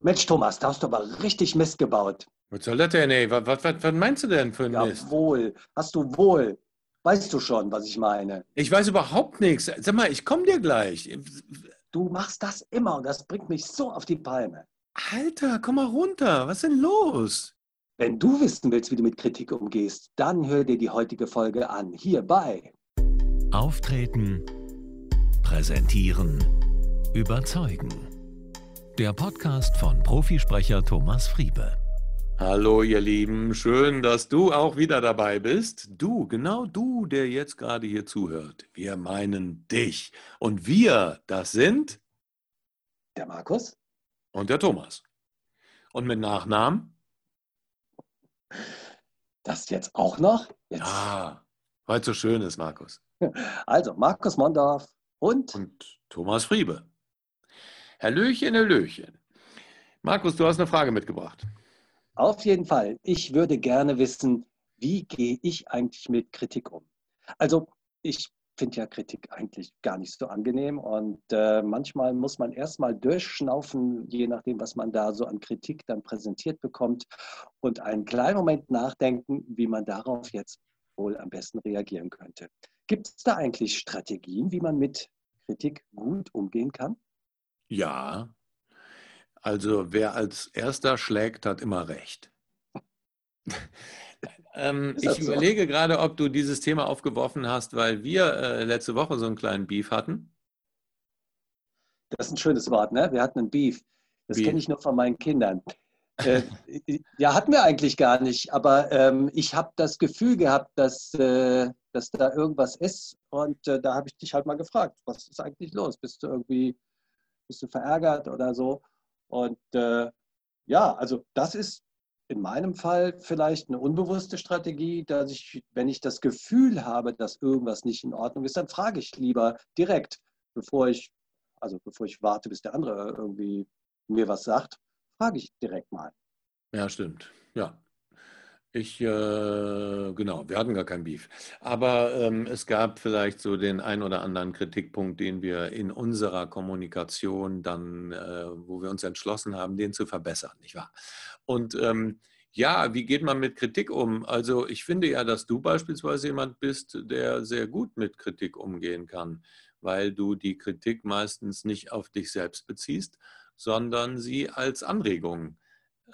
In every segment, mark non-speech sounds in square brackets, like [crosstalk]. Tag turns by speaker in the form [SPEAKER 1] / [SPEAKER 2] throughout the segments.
[SPEAKER 1] Mensch, Thomas, da hast du aber richtig Mist gebaut.
[SPEAKER 2] Was soll das denn, ey? Was, was, was meinst du denn für ein Mist?
[SPEAKER 1] Jawohl, hast du wohl. Weißt du schon, was ich meine?
[SPEAKER 2] Ich weiß überhaupt nichts. Sag mal, ich komme dir gleich.
[SPEAKER 1] Du machst das immer und das bringt mich so auf die Palme.
[SPEAKER 2] Alter, komm mal runter. Was ist denn los?
[SPEAKER 1] Wenn du wissen willst, wie du mit Kritik umgehst, dann hör dir die heutige Folge an. Hierbei.
[SPEAKER 3] Auftreten, präsentieren, überzeugen. Der Podcast von Profisprecher Thomas Friebe.
[SPEAKER 2] Hallo ihr Lieben, schön, dass du auch wieder dabei bist. Du, genau du, der jetzt gerade hier zuhört. Wir meinen dich. Und wir, das sind
[SPEAKER 1] Der Markus?
[SPEAKER 2] und der Thomas. Und mit Nachnamen?
[SPEAKER 1] Das jetzt auch noch? Jetzt.
[SPEAKER 2] Ah, weil es so schön ist, Markus.
[SPEAKER 1] Also, Markus Mondorf und
[SPEAKER 2] Und Thomas Friebe. Hallöchen, Hallöchen. Markus, du hast eine Frage mitgebracht.
[SPEAKER 1] auf jeden Fall, ich würde gerne wissen, wie gehe ich eigentlich mit Kritik um? Also, ich finde ja Kritik eigentlich gar nicht so angenehm und äh, manchmal muss man erstmal durchschnaufen, je nachdem, was man da so an Kritik dann präsentiert bekommt und einen kleinen Moment nachdenken, wie man darauf jetzt wohl am besten reagieren könnte. Gibt es da eigentlich Strategien, wie man mit Kritik gut umgehen kann?
[SPEAKER 2] Ja, also wer als erster schlägt, hat immer recht. [laughs] ähm, ich
[SPEAKER 1] so?
[SPEAKER 2] überlege gerade, ob du dieses Thema aufgeworfen hast, weil wir äh, letzte Woche so einen kleinen Beef hatten.
[SPEAKER 1] Das ist ein schönes Wort, ne? Wir hatten einen Beef. Das kenne ich nur von meinen Kindern. [laughs] äh, ja, hatten wir eigentlich gar nicht, aber ähm, ich habe das Gefühl gehabt, dass, äh, dass da irgendwas ist und äh, da habe ich dich halt mal gefragt, was ist eigentlich los? Bist du irgendwie, bist du verärgert oder so? Und äh, ja, also das ist in meinem Fall vielleicht eine unbewusste Strategie, dass ich, wenn ich das Gefühl habe, dass irgendwas nicht in Ordnung ist, dann frage ich lieber direkt, bevor ich, also bevor ich warte, bis der andere irgendwie mir was sagt, frage ich direkt mal.
[SPEAKER 2] Ja, stimmt. Ja. Ich, äh, genau, wir hatten gar kein Beef. Aber ähm, es gab vielleicht so den ein oder anderen Kritikpunkt, den wir in unserer Kommunikation dann, äh, wo wir uns entschlossen haben, den zu verbessern, nicht wahr? Und ähm, ja, wie geht man mit Kritik um? Also ich finde ja, dass du beispielsweise jemand bist, der sehr gut mit Kritik umgehen kann, weil du die Kritik meistens nicht auf dich selbst beziehst, sondern sie als Anregung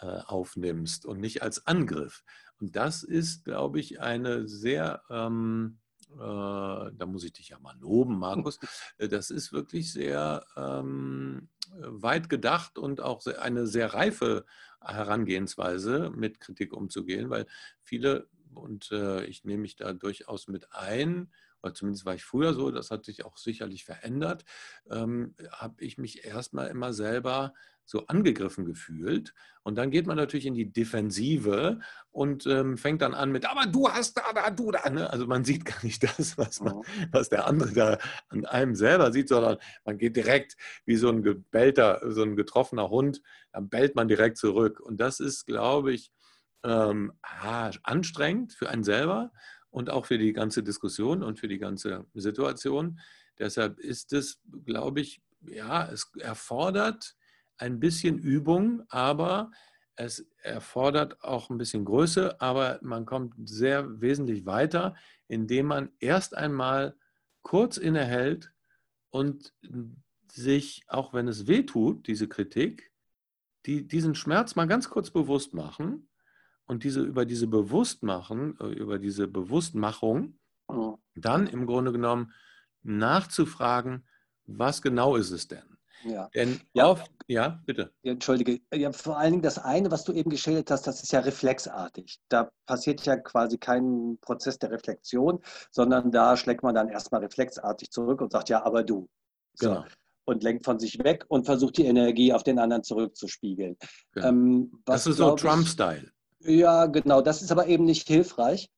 [SPEAKER 2] aufnimmst und nicht als Angriff. Und das ist, glaube ich, eine sehr, ähm, äh, da muss ich dich ja mal loben, Markus, [laughs] äh, das ist wirklich sehr ähm, weit gedacht und auch eine sehr reife Herangehensweise, mit Kritik umzugehen, weil viele, und äh, ich nehme mich da durchaus mit ein, oder zumindest war ich früher so, das hat sich auch sicherlich verändert, ähm, habe ich mich erstmal immer selber so angegriffen gefühlt. Und dann geht man natürlich in die Defensive und ähm, fängt dann an mit, aber du hast da, aber du da. Ne? Also man sieht gar nicht das, was, man, was der andere da an einem selber sieht, sondern man geht direkt wie so ein gebellter, so ein getroffener Hund, dann bellt man direkt zurück. Und das ist, glaube ich, ähm, anstrengend für einen selber und auch für die ganze Diskussion und für die ganze Situation. Deshalb ist es, glaube ich, ja, es erfordert ein bisschen Übung, aber es erfordert auch ein bisschen Größe, aber man kommt sehr wesentlich weiter, indem man erst einmal kurz innehält und sich, auch wenn es weh tut, diese Kritik, die, diesen Schmerz mal ganz kurz bewusst machen und diese, über diese Bewusstmachen, äh, über diese Bewusstmachung,
[SPEAKER 1] Mhm.
[SPEAKER 2] dann im Grunde genommen nachzufragen, was genau ist es denn?
[SPEAKER 1] Ja.
[SPEAKER 2] Denn
[SPEAKER 1] Ja.
[SPEAKER 2] oft, ja, bitte.
[SPEAKER 1] Ja, Entschuldige, ja, vor allen Dingen das eine, was du eben geschildert hast, das ist ja reflexartig. Da passiert ja quasi kein Prozess der Reflexion, sondern da schlägt man dann erstmal reflexartig zurück und sagt, ja, aber du. So.
[SPEAKER 2] Genau.
[SPEAKER 1] Und lenkt von sich weg und versucht die Energie auf den anderen zurückzuspiegeln.
[SPEAKER 2] Genau.
[SPEAKER 1] Ähm,
[SPEAKER 2] Das ist so Trump-Style.
[SPEAKER 1] Ja, genau. Das ist aber eben nicht hilfreich.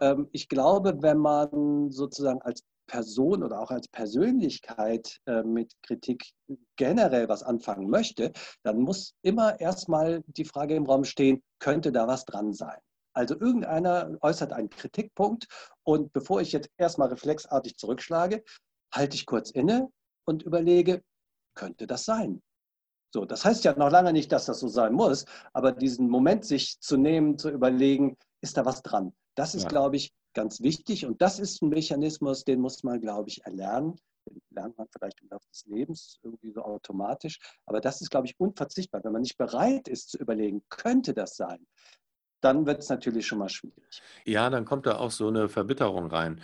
[SPEAKER 1] Ähm, ich glaube, wenn man sozusagen als Person oder auch als Persönlichkeit äh, mit Kritik generell was anfangen möchte, dann muss immer erstmal die Frage im Raum stehen, könnte da was dran sein? Also irgendeiner äußert einen Kritikpunkt und bevor ich jetzt erstmal reflexartig zurückschlage, halte ich kurz inne und überlege, könnte das sein? So, das heißt ja noch lange nicht, dass das so sein muss, aber diesen Moment sich zu nehmen, zu überlegen, ist da was dran? Das ist, ja. glaube ich, ganz wichtig und das ist ein Mechanismus, den muss man, glaube ich, erlernen. Den lernt man vielleicht im Laufe des Lebens irgendwie so automatisch, aber das ist, glaube ich, unverzichtbar. Wenn man nicht bereit ist zu überlegen, könnte das sein, dann wird es natürlich schon mal schwierig.
[SPEAKER 2] Ja, dann kommt da auch so eine Verbitterung rein.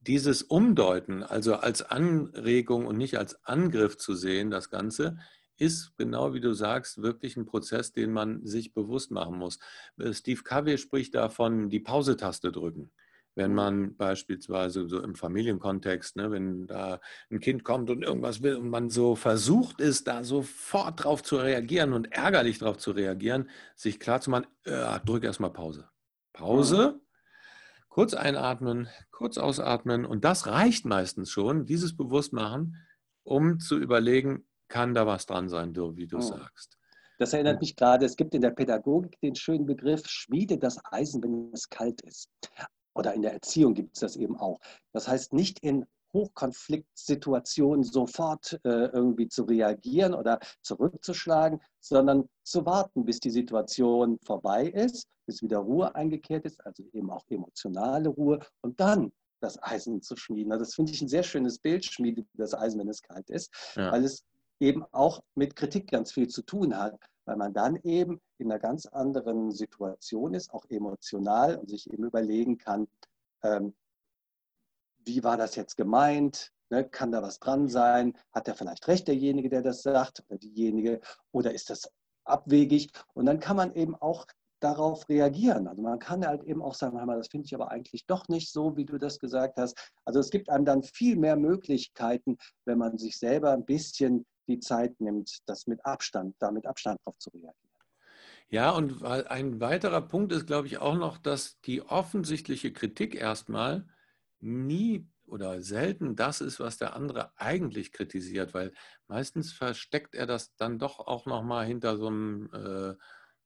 [SPEAKER 2] Dieses Umdeuten, also als Anregung und nicht als Angriff zu sehen, das Ganze, ist, genau wie du sagst, wirklich ein Prozess, den man sich bewusst machen muss. Äh, Steve Covey spricht davon, die Pause-Taste drücken. Wenn mhm. man beispielsweise so im Familienkontext, ne, wenn da ein Kind kommt und irgendwas will und man so versucht ist, da sofort drauf zu reagieren und ärgerlich drauf zu reagieren, sich klar zu machen, äh, drück erstmal Pause. Pause, mhm. kurz einatmen, kurz ausatmen und das reicht meistens schon, dieses Bewusstmachen, um zu überlegen, kann da was dran sein, wie du mhm. sagst.
[SPEAKER 1] Das erinnert mich gerade, es gibt in der Pädagogik den schönen Begriff, schmiede das Eisen, wenn es kalt ist oder in der Erziehung gibt es das eben auch. Das heißt, nicht in Hochkonfliktsituationen sofort äh, irgendwie zu reagieren oder zurückzuschlagen, sondern zu warten, bis die Situation vorbei ist, bis wieder Ruhe eingekehrt ist, also eben auch emotionale Ruhe und dann das Eisen zu schmieden. Also das finde ich ein sehr schönes Bild, schmiede das Eisen, wenn es kalt ist, ja. weil es eben auch mit Kritik ganz viel zu tun hat weil man dann eben in einer ganz anderen Situation ist, auch emotional und sich eben überlegen kann, ähm, wie war das jetzt gemeint? Ne? Kann da was dran sein? Hat er vielleicht recht, derjenige, der das sagt, oder diejenige? Oder ist das abwegig? Und dann kann man eben auch darauf reagieren. Also man kann halt eben auch sagen, das finde ich aber eigentlich doch nicht so, wie du das gesagt hast. Also es gibt einem dann viel mehr Möglichkeiten, wenn man sich selber ein bisschen die Zeit nimmt, das mit Abstand, da mit Abstand drauf zu reagieren.
[SPEAKER 2] Ja, und ein weiterer Punkt ist, glaube ich, auch noch, dass die offensichtliche Kritik erstmal nie oder selten das ist, was der andere eigentlich kritisiert, weil meistens versteckt er das dann doch auch nochmal hinter so einem, äh,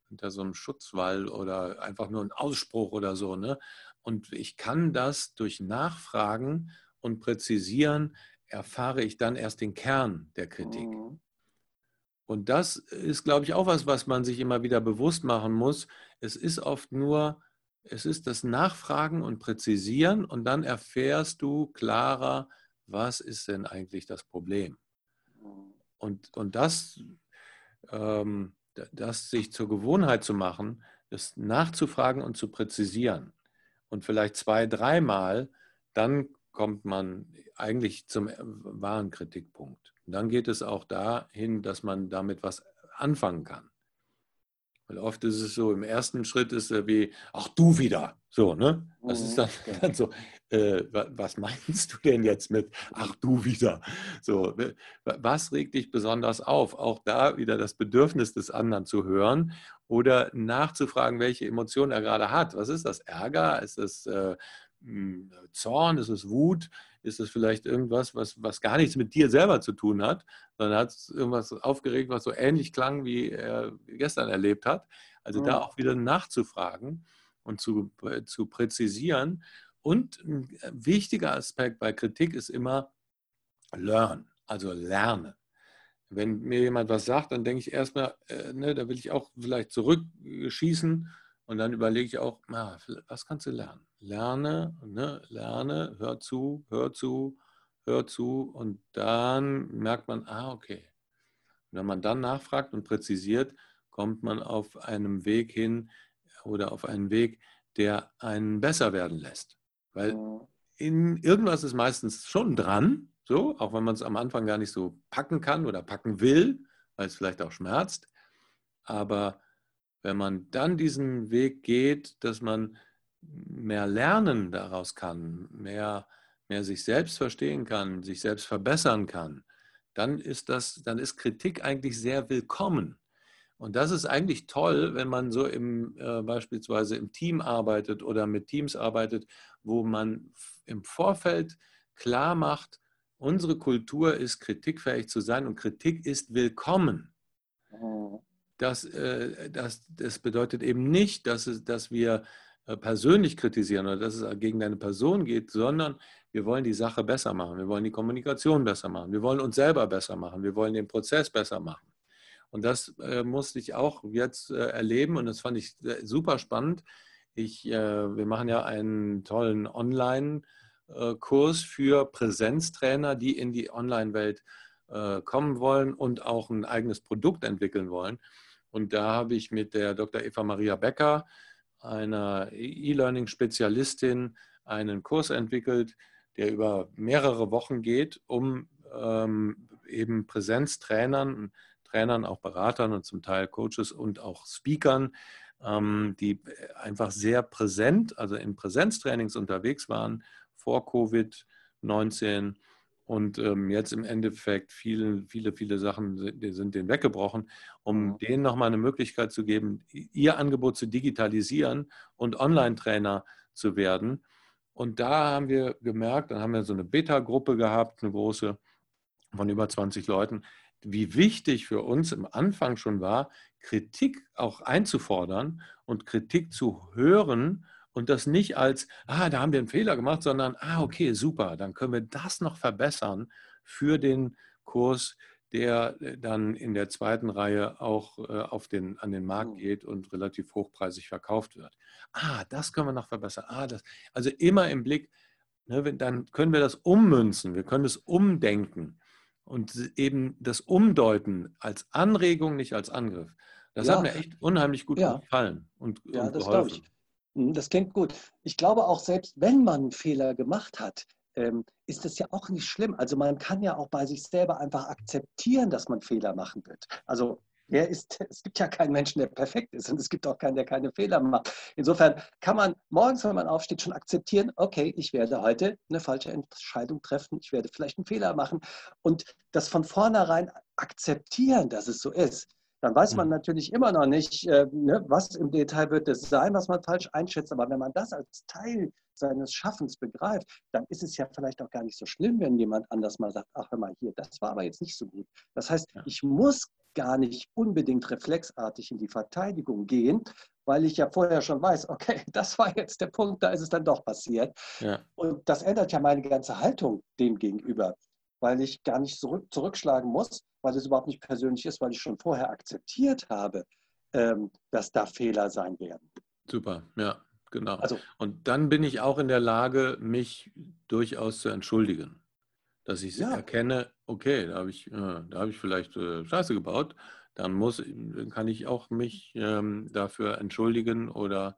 [SPEAKER 2] hinter so einem Schutzwall oder einfach nur ein Ausspruch oder so. Ne? Und ich kann das durch Nachfragen und Präzisieren erfahre ich dann erst den Kern der Kritik. Mhm. Und das ist, glaube ich, auch was, was man sich immer wieder bewusst machen muss. Es ist oft nur, es ist das Nachfragen und Präzisieren und dann erfährst du klarer, was ist denn eigentlich das Problem. Mhm. Und, und das, ähm, das sich zur Gewohnheit zu machen, das nachzufragen und zu präzisieren. Und vielleicht zwei, dreimal, dann kommt man eigentlich zum äh, wahren Kritikpunkt. Und dann geht es auch dahin, dass man damit was anfangen kann. Weil oft ist es so, im ersten Schritt ist er wie, ach du wieder. So, ne? Das ist dann, mhm. dann so, äh, was meinst du denn jetzt mit, ach du wieder? So, was regt dich besonders auf? Auch da wieder das Bedürfnis des anderen zu hören oder nachzufragen, welche Emotion er gerade hat. Was ist das? Ärger? Ist es äh, Zorn, ist es Wut, ist es vielleicht irgendwas, was, was gar nichts mit dir selber zu tun hat, sondern hat es irgendwas aufgeregt, was so ähnlich klang, wie er gestern erlebt hat. Also mhm. da auch wieder nachzufragen und zu, äh, zu präzisieren. Und ein wichtiger Aspekt bei Kritik ist immer learn, also lerne. Wenn mir jemand was sagt, dann denke ich erstmal, äh, ne, da will ich auch vielleicht zurückschießen und dann überlege ich auch, na, was kannst du lernen? Lerne, ne, lerne, hör zu, hör zu, hör zu und dann merkt man, ah, okay. Und wenn man dann nachfragt und präzisiert, kommt man auf einem Weg hin oder auf einen Weg, der einen besser werden lässt. Weil in irgendwas ist meistens schon dran, so, auch wenn man es am Anfang gar nicht so packen kann oder packen will, weil es vielleicht auch schmerzt. Aber wenn man dann diesen Weg geht, dass man mehr lernen daraus kann, mehr, mehr sich selbst verstehen kann, sich selbst verbessern kann, dann ist das, dann ist Kritik eigentlich sehr willkommen. Und das ist eigentlich toll, wenn man so im, äh, beispielsweise im Team arbeitet oder mit Teams arbeitet, wo man im Vorfeld klar macht, unsere Kultur ist kritikfähig zu sein und Kritik ist willkommen. Mhm das, äh, das, das bedeutet eben nicht, dass, es, dass wir äh, persönlich kritisieren oder dass es gegen deine Person geht, sondern wir wollen die Sache besser machen. Wir wollen die Kommunikation besser machen. Wir wollen uns selber besser machen. Wir wollen den Prozess besser machen. Und das äh, musste ich auch jetzt äh, erleben und das fand ich äh, super spannend. Ich, äh, wir machen ja einen tollen Online-Kurs für Präsenztrainer, die in die Online-Welt kommen wollen und auch ein eigenes Produkt entwickeln wollen. Und da habe ich mit der Dr. Eva Maria Becker, einer E-Learning-Spezialistin, einen Kurs entwickelt, der über mehrere Wochen geht, um ähm, eben Präsenztrainern, Trainern, auch Beratern und zum Teil Coaches und auch Speakern, ähm, die einfach sehr präsent, also in Präsenztrainings unterwegs waren vor Covid-19 und ähm, jetzt im Endeffekt viele, viele, viele Sachen sind, sind denen weggebrochen, um mhm. denen nochmal eine Möglichkeit zu geben, ihr Angebot zu digitalisieren und Online-Trainer zu werden. Und da haben wir gemerkt, dann haben wir so eine Beta-Gruppe gehabt, eine große von über 20 Leuten, wie wichtig für uns im Anfang schon war, Kritik auch einzufordern und Kritik zu hören und das nicht als, ah, da haben wir einen Fehler gemacht, sondern, ah, okay, super, dann können wir das noch verbessern für den Kurs, der äh, dann in der zweiten Reihe auch äh, auf den, an den Markt mhm. geht und relativ hochpreisig verkauft wird. Ah, das können wir noch verbessern. Ah, das. Also immer im Blick, ne, dann können wir das ummünzen, wir können es umdenken und eben das Umdeuten als Anregung, nicht als Angriff. Das ja. hat mir echt unheimlich gut ja. gefallen und,
[SPEAKER 1] ja, und das glaube ich. Hm, das klingt gut. Ich glaube auch, selbst wenn man einen Fehler gemacht hat, ähm, ist das ja auch nicht schlimm. Also man kann ja auch bei sich selber einfach akzeptieren, dass man Fehler machen wird. Also ist, [laughs] es gibt ja keinen Menschen, der perfekt ist und es gibt auch keinen, der keine Fehler macht. Insofern kann man morgens, wenn man aufsteht, schon akzeptieren, okay, ich werde heute eine falsche Entscheidung treffen, ich werde vielleicht einen Fehler machen und das von vornherein akzeptieren, dass es so ist. Dann weiß man hm. natürlich immer noch nicht, äh, ne, was im Detail wird es sein, was man falsch einschätzt. Aber wenn man das als Teil seines Schaffens begreift, dann ist es ja vielleicht auch gar nicht so schlimm, wenn jemand anders mal sagt, ach hör mal hier, das war aber jetzt nicht so gut. Das heißt, ich muss gar nicht unbedingt reflexartig in die Verteidigung gehen, weil ich ja vorher schon weiß, okay, [laughs] das war jetzt der Punkt, da ist es dann doch passiert. Ja. Und das ändert ja meine ganze Haltung dem gegenüber, weil ich gar nicht zurück, zurückschlagen muss, weil es überhaupt nicht persönlich ist, weil ich schon vorher akzeptiert habe, ähm, dass da Fehler sein werden.
[SPEAKER 2] Super, ja, genau. Also, Und dann bin ich auch in der Lage, mich durchaus zu entschuldigen. Dass ich ja. erkenne, okay, da habe ich, äh, da hab ich vielleicht äh, Scheiße gebaut, dann muss, kann ich auch mich ähm, dafür entschuldigen oder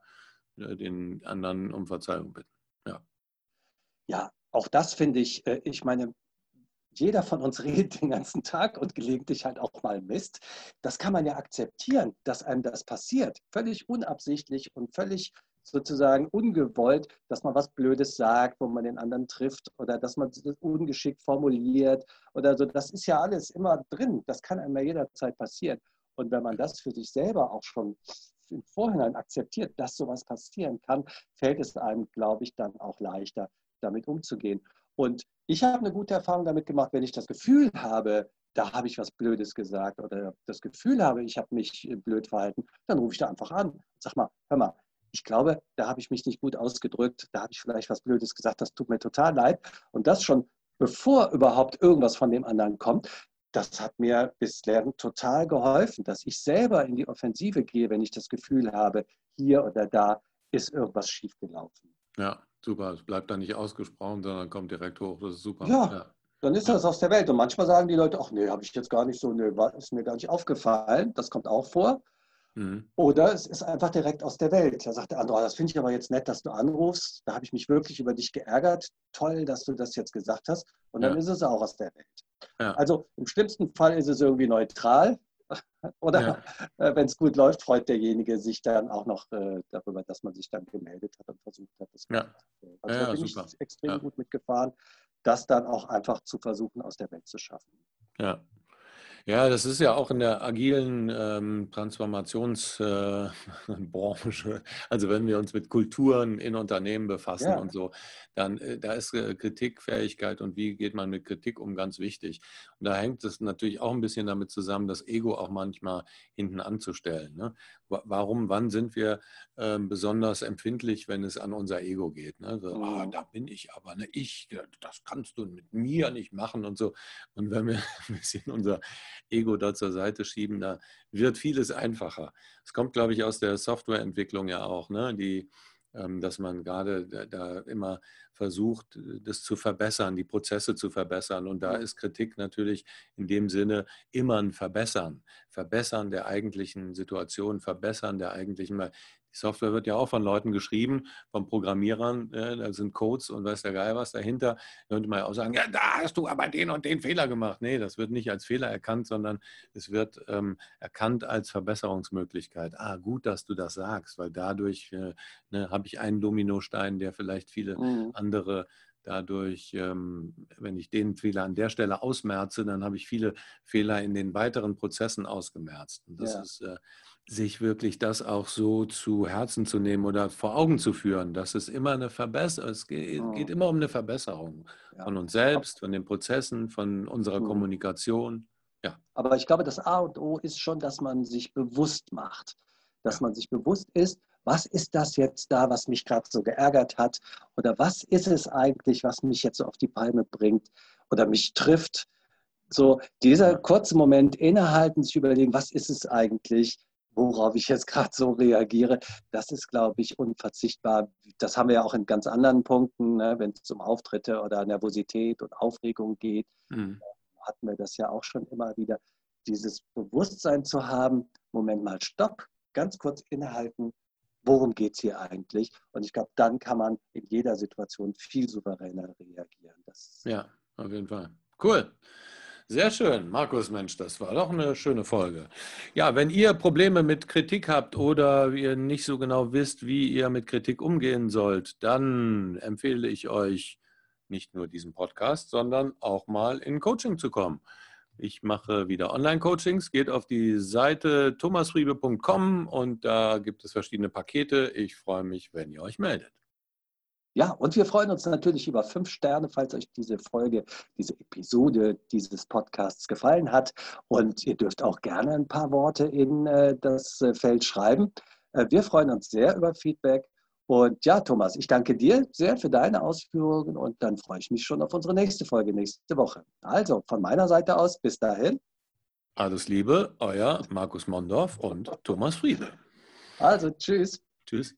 [SPEAKER 2] äh, den anderen um Verzeihung bitten. Ja,
[SPEAKER 1] ja auch das finde ich, ich meine, jeder von uns [laughs] redet den ganzen Tag und gelegentlich halt auch mal Mist. Das kann man ja akzeptieren, dass einem das passiert. Völlig unabsichtlich und völlig sozusagen ungewollt, dass man was Blödes sagt, wo man den anderen trifft oder dass man das ungeschickt formuliert oder so. Das ist ja alles immer drin. Das kann einem ja jederzeit passieren. Und wenn man das für sich selber auch schon im Vorhinein akzeptiert, dass sowas passieren kann, fällt es einem, glaube ich, dann auch leichter, damit umzugehen. Und ich habe eine gute Erfahrung damit gemacht, wenn ich das Gefühl habe, da habe ich was Blödes gesagt oder das Gefühl habe, ich habe mich blöd verhalten, dann rufe ich da einfach an. Sag mal, hör mal, ich glaube, da habe ich mich nicht gut ausgedrückt, da habe ich vielleicht was Blödes gesagt, das tut mir total leid. Und das schon bevor überhaupt irgendwas von dem anderen kommt, das hat mir bislang total geholfen, dass ich selber in die Offensive gehe, wenn ich das Gefühl habe, hier oder da ist irgendwas schiefgelaufen.
[SPEAKER 2] Ja, super. Es bleibt dann nicht ausgesprochen, sondern kommt direkt hoch. Das ist super.
[SPEAKER 1] Ja, ja. dann ist das aus der Welt. Und manchmal sagen die Leute, ach nee, habe ich jetzt gar nicht so, nee, ist mir gar nicht aufgefallen. Das kommt auch vor. Mhm. Oder es ist einfach direkt aus der Welt. Da sagt der andere, oh, das finde ich aber jetzt nett, dass du anrufst. Da habe ich mich wirklich über dich geärgert. Toll, dass du das jetzt gesagt hast. Und dann ja. ist es auch aus der Welt. Ja. Also im schlimmsten Fall ist es irgendwie neutral. [laughs] Oder ja. äh, wenn es gut läuft, freut derjenige sich dann auch noch äh, darüber, dass man sich dann gemeldet hat und versucht hat, das ja. Also da bin super. ich extrem gut mitgefahren, das dann auch einfach zu versuchen, aus der Welt zu schaffen.
[SPEAKER 2] Ja, ja, das ist ja auch in der agilen ähm, Transformationsbranche. Äh, [laughs] also wenn wir uns mit Kulturen in Unternehmen befassen ja. und so, dann äh, da ist äh, Kritikfähigkeit und wie geht man mit Kritik um ganz wichtig. Und da hängt es natürlich auch ein bisschen damit zusammen, das Ego auch manchmal hinten anzustellen. Ne? Warum, wann sind wir äh, besonders empfindlich, wenn es an unser Ego geht? Ne? So, oh, da bin ich aber, ne? ich, das kannst du mit mir nicht machen und so. Und wenn wir [laughs] ein bisschen unser Ego da zur Seite schieben, da wird vieles einfacher. Es kommt, glaube ich, aus der Softwareentwicklung ja auch, ne? die, ähm, dass man gerade da immer versucht, das zu verbessern, die Prozesse zu verbessern. Und da ist Kritik natürlich in dem Sinne immer ein Verbessern. Verbessern der eigentlichen Situation, Verbessern der eigentlichen, die Software wird ja auch von Leuten geschrieben, von Programmierern, äh, da sind Codes und weiß der Geil was dahinter. Da könnte man ja auch sagen, ja, da hast du aber den und den Fehler gemacht. Nee, das wird nicht als Fehler erkannt, sondern es wird ähm, erkannt als Verbesserungsmöglichkeit. Ah, gut, dass du das sagst, weil dadurch äh, ne, habe ich einen Dominostein, der vielleicht viele mhm. andere dadurch, ähm, wenn ich den Fehler an der Stelle ausmerze, dann habe ich viele Fehler in den weiteren Prozessen ausgemerzt. Und das ja. ist äh, sich wirklich das auch so zu Herzen zu nehmen oder vor Augen zu führen, dass es immer eine Verbesserung, es geht, geht, oh. immer um eine Verbesserung ja. von uns selbst, von den Prozessen, von unserer mhm. Kommunikation.
[SPEAKER 1] Ja. Aber ich glaube, das A und O ist schon, dass man sich bewusst macht, dass ja. man sich bewusst ist, was ist das jetzt da, was mich gerade so geärgert hat oder was ist es eigentlich, was mich jetzt so auf die Palme bringt oder mich trifft. So dieser kurze Moment innehalten, sich überlegen, was ist es eigentlich, worauf ich jetzt gerade so reagiere, das ist, glaube ich, unverzichtbar. Das haben wir ja auch in ganz anderen Punkten, ne? wenn es um Auftritte oder Nervosität und Aufregung geht, mhm. hatten wir das ja auch schon immer wieder. Dieses Bewusstsein zu haben, Moment mal, stopp, ganz kurz innehalten, worum geht es hier eigentlich? Und ich glaube, dann kann man in jeder Situation viel souveräner reagieren.
[SPEAKER 2] Das ja, auf jeden Fall. Cool. Sehr schön, Markus Mensch, das war doch eine schöne Folge. Ja, wenn ihr Probleme mit Kritik habt oder ihr nicht so genau wisst, wie ihr mit Kritik umgehen sollt, dann empfehle ich euch nicht nur diesen Podcast, sondern auch mal in Coaching zu kommen. Ich mache wieder Online-Coachings, geht auf die Seite thomasfriebe.com und da gibt es verschiedene Pakete. Ich freue mich, wenn ihr euch meldet.
[SPEAKER 1] Ja, und wir freuen uns natürlich über fünf Sterne, falls euch diese Folge, diese Episode dieses Podcasts gefallen hat. Und ihr dürft auch gerne ein paar Worte in äh, das äh, Feld schreiben. Äh, wir freuen uns sehr über Feedback. Und ja, Thomas, ich danke dir sehr für deine Ausführungen und dann freue ich mich schon auf unsere nächste Folge nächste Woche. Also von meiner Seite aus, bis dahin.
[SPEAKER 2] Alles Liebe, euer Markus Mondorf und Thomas Friede.
[SPEAKER 1] Also, tschüss.
[SPEAKER 2] Tschüss.